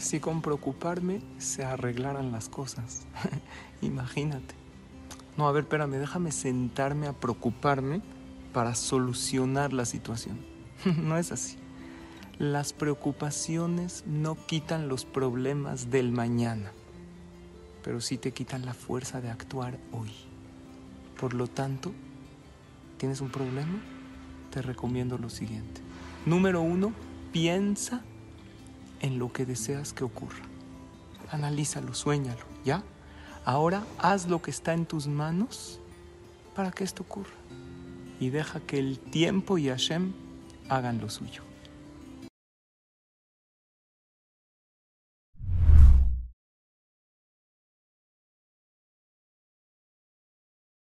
si con preocuparme se arreglaran las cosas. Imagínate. No, a ver, espérame, déjame sentarme a preocuparme para solucionar la situación. no es así. Las preocupaciones no quitan los problemas del mañana, pero sí te quitan la fuerza de actuar hoy. Por lo tanto, ¿tienes un problema? Te recomiendo lo siguiente. Número uno, piensa en lo que deseas que ocurra. Analízalo, suéñalo, ¿ya? Ahora haz lo que está en tus manos para que esto ocurra. Y deja que el tiempo y Hashem hagan lo suyo.